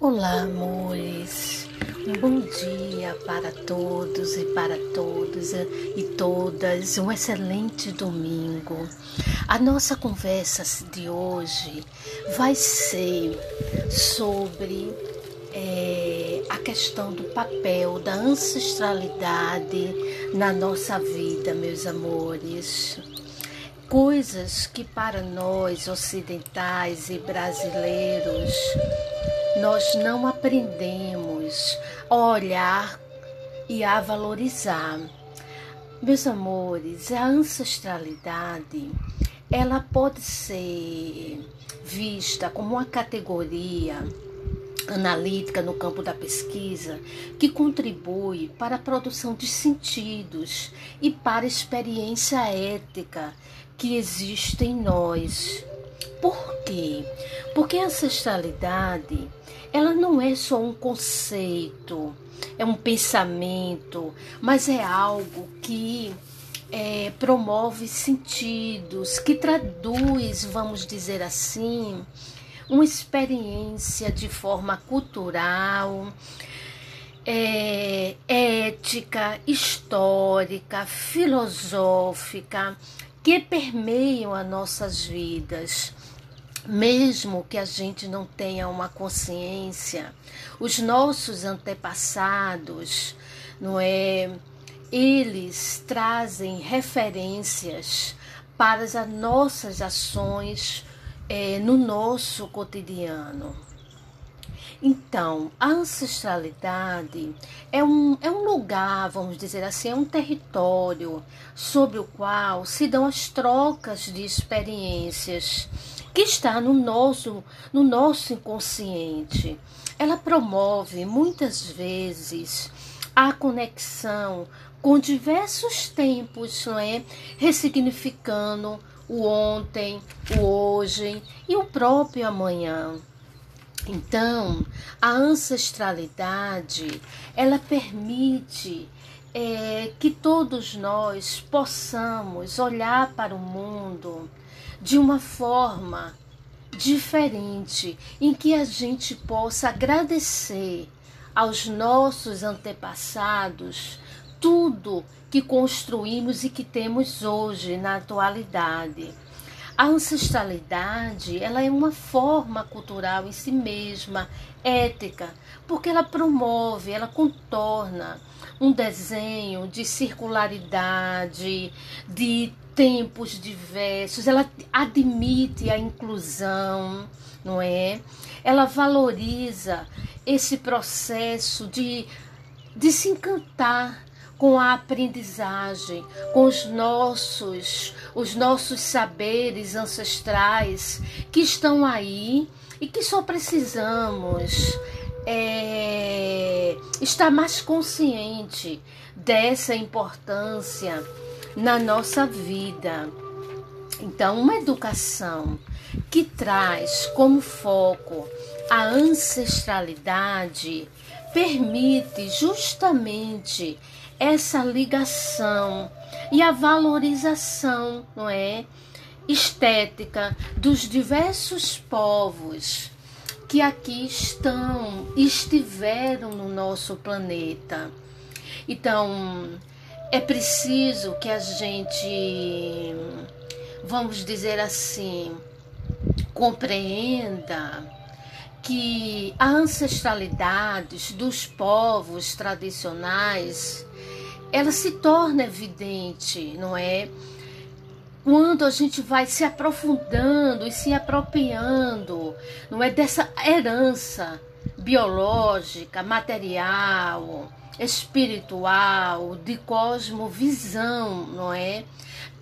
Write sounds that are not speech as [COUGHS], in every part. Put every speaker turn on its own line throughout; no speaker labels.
Olá, amores. Um bom dia para todos e para todos e todas. Um excelente domingo. A nossa conversa de hoje vai ser sobre é, a questão do papel da ancestralidade na nossa vida, meus amores coisas que para nós ocidentais e brasileiros nós não aprendemos a olhar e a valorizar. Meus amores, a ancestralidade, ela pode ser vista como uma categoria analítica no campo da pesquisa que contribui para a produção de sentidos e para a experiência ética que existe em nós. Por quê? Porque a ancestralidade, ela não é só um conceito, é um pensamento, mas é algo que é, promove sentidos, que traduz, vamos dizer assim, uma experiência de forma cultural, é, ética, histórica, filosófica, que permeiam as nossas vidas. Mesmo que a gente não tenha uma consciência, os nossos antepassados, não é? Eles trazem referências para as nossas ações é, no nosso cotidiano. Então, a ancestralidade é um, é um lugar, vamos dizer assim, é um território sobre o qual se dão as trocas de experiências que está no nosso, no nosso inconsciente. Ela promove muitas vezes a conexão com diversos tempos, não é? Ressignificando o ontem, o hoje e o próprio amanhã. Então, a ancestralidade ela permite é, que todos nós possamos olhar para o mundo de uma forma diferente, em que a gente possa agradecer aos nossos antepassados tudo que construímos e que temos hoje na atualidade. A ancestralidade, ela é uma forma cultural em si mesma, ética, porque ela promove, ela contorna um desenho de circularidade, de tempos diversos, ela admite a inclusão, não é? Ela valoriza esse processo de, de se encantar com a aprendizagem, com os nossos, os nossos saberes ancestrais que estão aí e que só precisamos é, estar mais consciente dessa importância na nossa vida. Então, uma educação que traz como foco a ancestralidade permite justamente essa ligação e a valorização, não é? Estética dos diversos povos que aqui estão, estiveram no nosso planeta. Então, é preciso que a gente, vamos dizer assim, compreenda que a ancestralidade dos povos tradicionais ela se torna evidente, não é? Quando a gente vai se aprofundando e se apropriando, não é dessa herança biológica, material, espiritual, de cosmovisão, não é?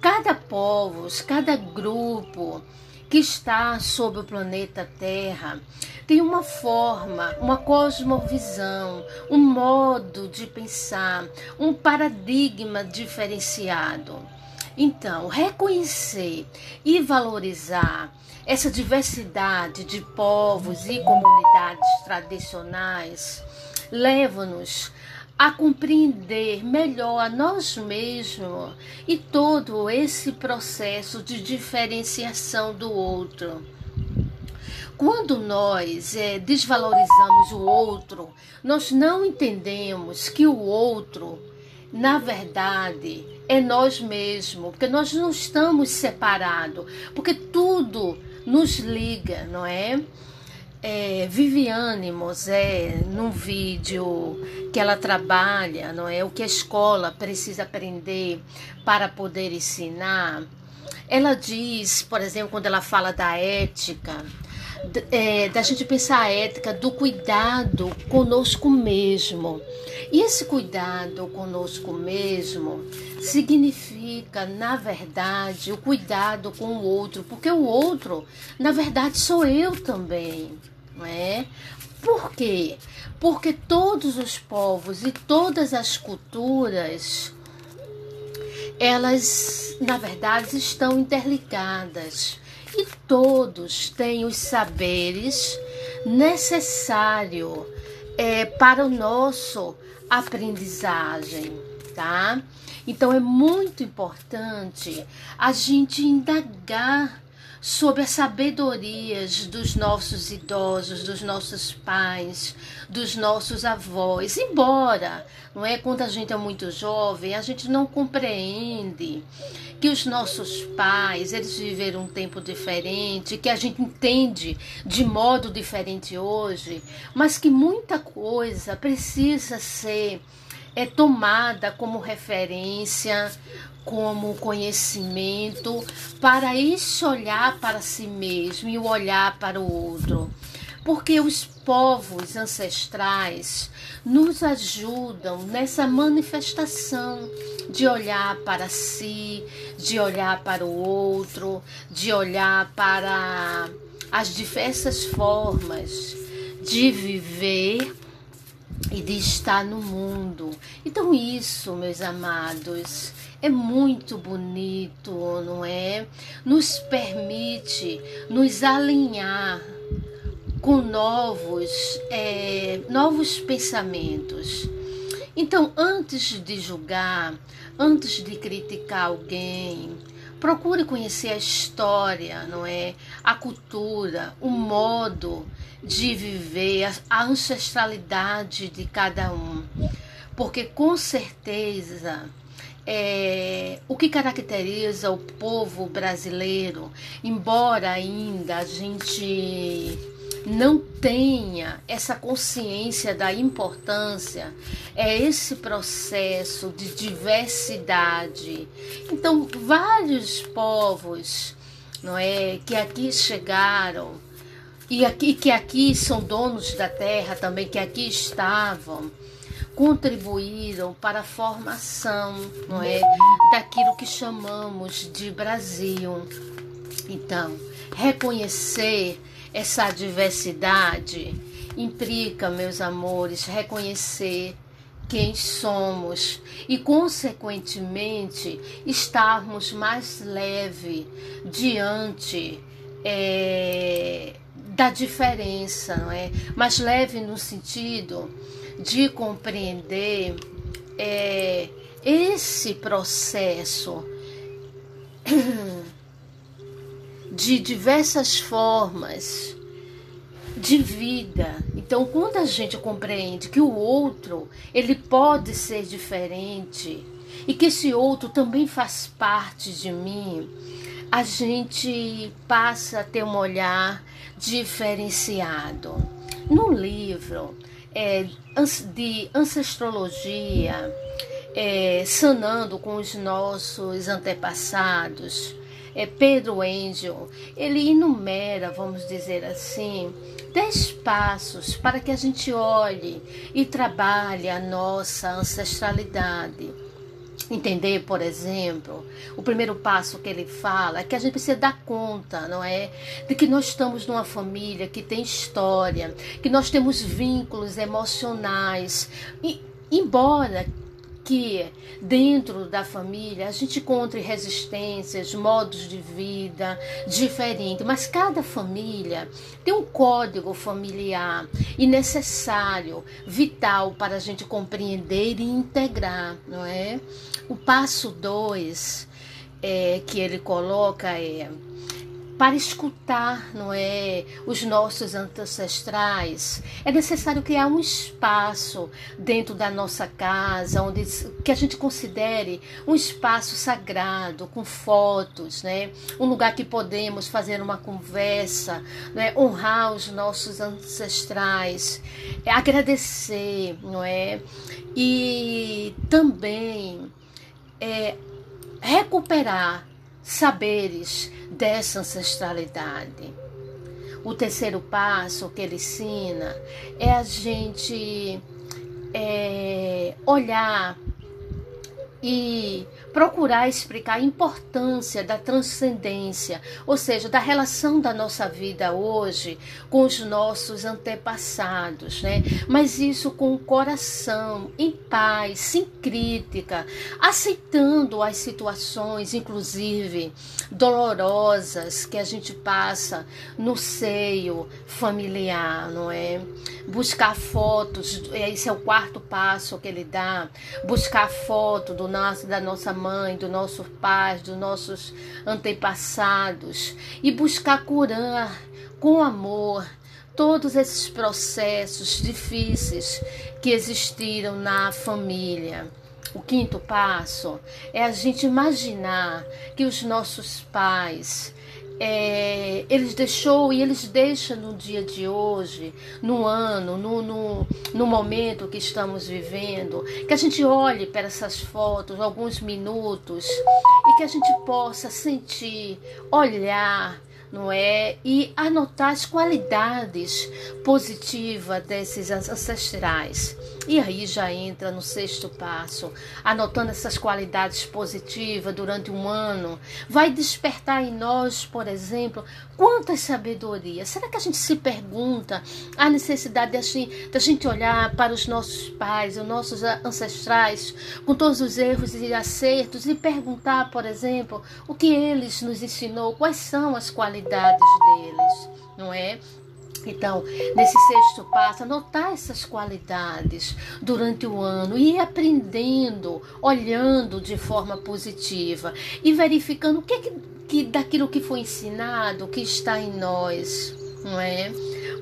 Cada povo, cada grupo que está sobre o planeta Terra tem uma forma, uma cosmovisão, um modo de pensar, um paradigma diferenciado. Então, reconhecer e valorizar essa diversidade de povos e comunidades tradicionais leva-nos a compreender melhor a nós mesmos e todo esse processo de diferenciação do outro. Quando nós é, desvalorizamos o outro, nós não entendemos que o outro, na verdade, é nós mesmos, porque nós não estamos separados, porque tudo nos liga, não é? é, Viviane Mosé, num vídeo que ela trabalha, não é? O que a escola precisa aprender para poder ensinar. Ela diz, por exemplo, quando ela fala da ética, é, da gente pensar a ética do cuidado conosco mesmo. E esse cuidado conosco mesmo significa, na verdade, o cuidado com o outro, porque o outro, na verdade, sou eu também não é? Por quê? Porque todos os povos e todas as culturas elas, na verdade, estão interligadas e todos têm os saberes necessários é, para o nosso aprendizagem, tá? Então é muito importante a gente indagar sobre as sabedorias dos nossos idosos, dos nossos pais, dos nossos avós. Embora, não é quando a gente é muito jovem, a gente não compreende que os nossos pais, eles viveram um tempo diferente, que a gente entende de modo diferente hoje, mas que muita coisa precisa ser é tomada como referência, como conhecimento para esse olhar para si mesmo e o olhar para o outro. Porque os povos ancestrais nos ajudam nessa manifestação de olhar para si, de olhar para o outro, de olhar para as diversas formas de viver e de estar no mundo. Então, isso, meus amados, é muito bonito, não é? Nos permite nos alinhar com novos, é, novos pensamentos. Então, antes de julgar, antes de criticar alguém, procure conhecer a história, não é? A cultura, o modo de viver, a ancestralidade de cada um. Porque com certeza é, o que caracteriza o povo brasileiro, embora ainda a gente não tenha essa consciência da importância, é esse processo de diversidade. Então, vários povos, não é, que aqui chegaram e aqui que aqui são donos da terra também, que aqui estavam, contribuíram para a formação, não é, daquilo que chamamos de Brasil. Então, reconhecer essa diversidade implica, meus amores, reconhecer quem somos e, consequentemente, estarmos mais leve diante é, da diferença, não é? Mais leve no sentido de compreender é, esse processo [CLEARS THROAT] de diversas formas de vida. Então, quando a gente compreende que o outro ele pode ser diferente e que esse outro também faz parte de mim, a gente passa a ter um olhar diferenciado. No livro, é, de ancestrologia, é, sanando com os nossos antepassados. É, Pedro Angel, ele enumera, vamos dizer assim, dez passos para que a gente olhe e trabalhe a nossa ancestralidade entender, por exemplo, o primeiro passo que ele fala é que a gente precisa dar conta, não é? De que nós estamos numa família que tem história, que nós temos vínculos emocionais. E, embora que dentro da família a gente encontre resistências, modos de vida diferentes, mas cada família tem um código familiar e necessário, vital para a gente compreender e integrar, não é? O passo dois é, que ele coloca é para escutar, não é, os nossos ancestrais, é necessário criar um espaço dentro da nossa casa, onde que a gente considere um espaço sagrado, com fotos, né, um lugar que podemos fazer uma conversa, né, honrar os nossos ancestrais, é, agradecer, não é, e também é, recuperar saberes dessa ancestralidade. O terceiro passo que ele ensina é a gente é, olhar e procurar explicar a importância da transcendência, ou seja, da relação da nossa vida hoje com os nossos antepassados, né? Mas isso com o coração em paz, sem crítica, aceitando as situações, inclusive dolorosas que a gente passa no seio familiar, não é? Buscar fotos, esse é o quarto passo que ele dá, buscar foto do nosso, da nossa mãe do nosso pai, dos nossos antepassados e buscar curar com amor todos esses processos difíceis que existiram na família. O quinto passo é a gente imaginar que os nossos pais é, eles deixou e eles deixam no dia de hoje, no ano, no, no, no, momento que estamos vivendo, que a gente olhe para essas fotos alguns minutos e que a gente possa sentir, olhar, não é? E anotar as qualidades positivas desses ancestrais. E aí já entra no sexto passo, anotando essas qualidades positivas durante um ano, vai despertar em nós, por exemplo, quantas sabedoria. Será que a gente se pergunta a necessidade de a gente, de a gente olhar para os nossos pais, os nossos ancestrais, com todos os erros e acertos, e perguntar, por exemplo, o que eles nos ensinou, quais são as qualidades deles, não é? Então, nesse sexto passo, anotar essas qualidades durante o ano e ir aprendendo, olhando de forma positiva e verificando o que, é que, que daquilo que foi ensinado, que está em nós, não é?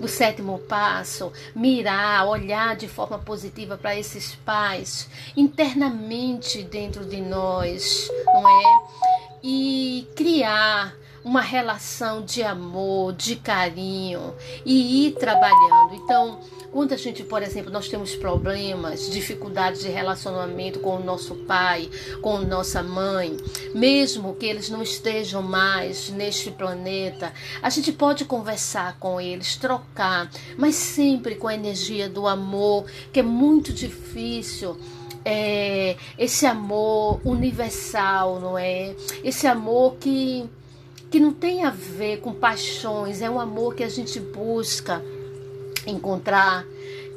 O sétimo passo, mirar, olhar de forma positiva para esses pais internamente dentro de nós, não é? E criar uma relação de amor, de carinho e ir trabalhando. Então, quando a gente, por exemplo, nós temos problemas, dificuldades de relacionamento com o nosso pai, com nossa mãe, mesmo que eles não estejam mais neste planeta, a gente pode conversar com eles, trocar, mas sempre com a energia do amor, que é muito difícil. É, esse amor universal, não é? Esse amor que que não tem a ver com paixões, é um amor que a gente busca encontrar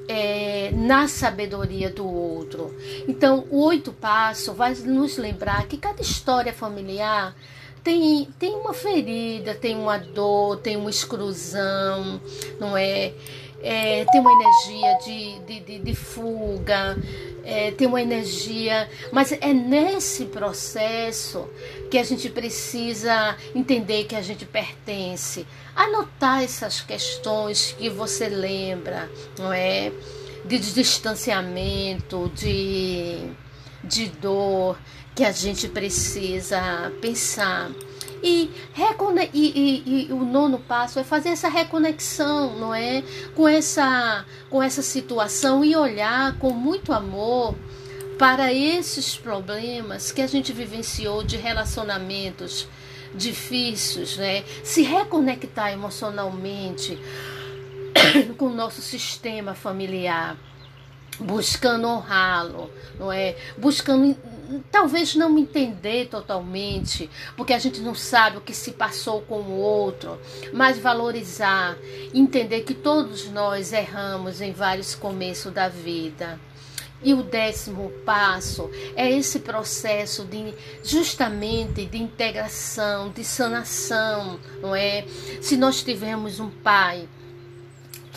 é, na sabedoria do outro. Então, o oito passo vai nos lembrar que cada história familiar tem, tem uma ferida, tem uma dor, tem uma exclusão, não é? É tem uma energia de, de, de, de fuga, é, tem uma energia, mas é nesse processo que a gente precisa entender que a gente pertence. Anotar essas questões que você lembra, não é? De distanciamento, de, de dor, que a gente precisa pensar. E. E, e, e, o nono passo é fazer essa reconexão, não é? Com essa, com essa situação e olhar com muito amor para esses problemas que a gente vivenciou de relacionamentos difíceis, né? Se reconectar emocionalmente [COUGHS] com o nosso sistema familiar, buscando honrá-lo, não é? Buscando talvez não entender totalmente, porque a gente não sabe o que se passou com o outro, mas valorizar, entender que todos nós erramos em vários começos da vida. E o décimo passo é esse processo de justamente de integração, de sanação, não é? Se nós tivermos um pai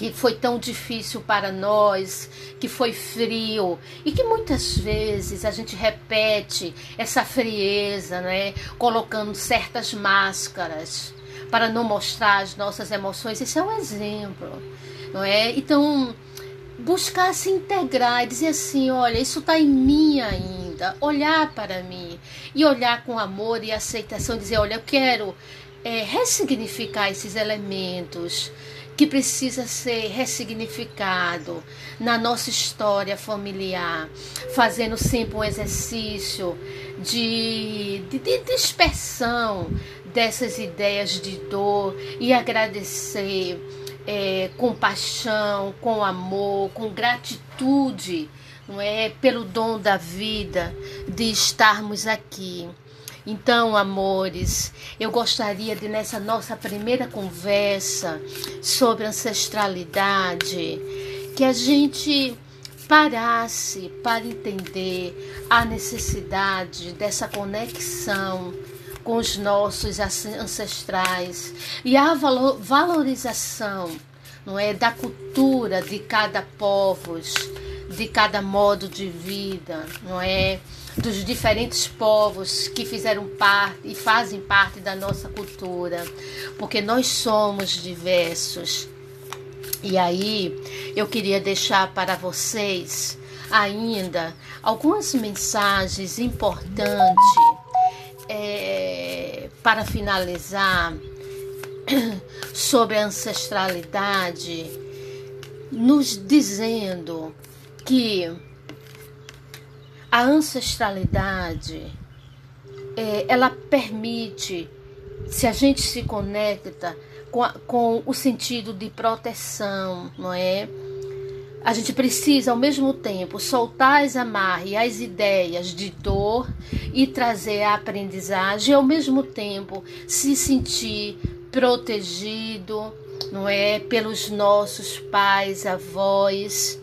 que foi tão difícil para nós, que foi frio e que muitas vezes a gente repete essa frieza, né, colocando certas máscaras para não mostrar as nossas emoções. Esse é um exemplo, não é? Então, buscar se integrar e dizer assim: olha, isso está em mim ainda. Olhar para mim e olhar com amor e aceitação, dizer: olha, eu quero é, ressignificar esses elementos que precisa ser ressignificado na nossa história familiar, fazendo sempre um exercício de, de, de dispersão dessas ideias de dor e agradecer é, com paixão, com amor, com gratitude, não é, pelo dom da vida de estarmos aqui. Então, amores, eu gostaria de nessa nossa primeira conversa sobre ancestralidade que a gente parasse para entender a necessidade dessa conexão com os nossos ancestrais e a valorização não é da cultura de cada povo, de cada modo de vida, não é dos diferentes povos que fizeram parte e fazem parte da nossa cultura, porque nós somos diversos. E aí, eu queria deixar para vocês ainda algumas mensagens importantes é, para finalizar [COUGHS] sobre a ancestralidade, nos dizendo que a ancestralidade é, ela permite, se a gente se conecta com, a, com o sentido de proteção, não é? A gente precisa, ao mesmo tempo, soltar as amarras e as ideias de dor e trazer a aprendizagem, e ao mesmo tempo se sentir protegido, não é, pelos nossos pais, avós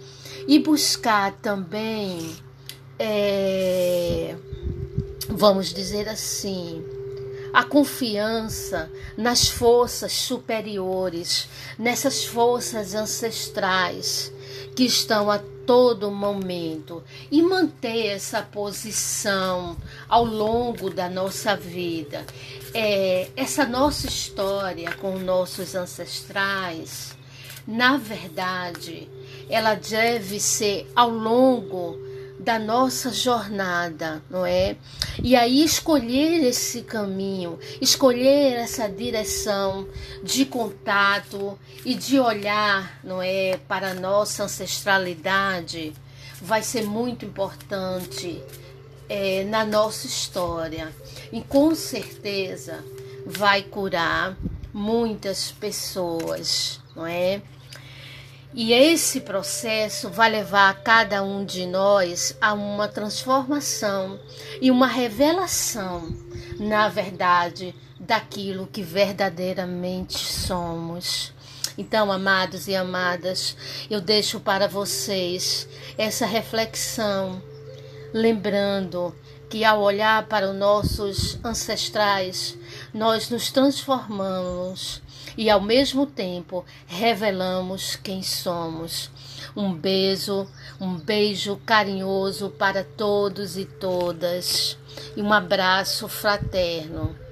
e buscar também, é, vamos dizer assim, a confiança nas forças superiores, nessas forças ancestrais que estão a todo momento e manter essa posição ao longo da nossa vida. É, essa nossa história com nossos ancestrais, na verdade, ela deve ser ao longo da nossa jornada, não é? E aí escolher esse caminho, escolher essa direção de contato e de olhar, não é, para a nossa ancestralidade, vai ser muito importante é, na nossa história e com certeza vai curar muitas pessoas, não é? E esse processo vai levar cada um de nós a uma transformação e uma revelação, na verdade, daquilo que verdadeiramente somos. Então, amados e amadas, eu deixo para vocês essa reflexão, lembrando que ao olhar para os nossos ancestrais, nós nos transformamos e ao mesmo tempo revelamos quem somos. Um beijo, um beijo carinhoso para todos e todas e um abraço fraterno.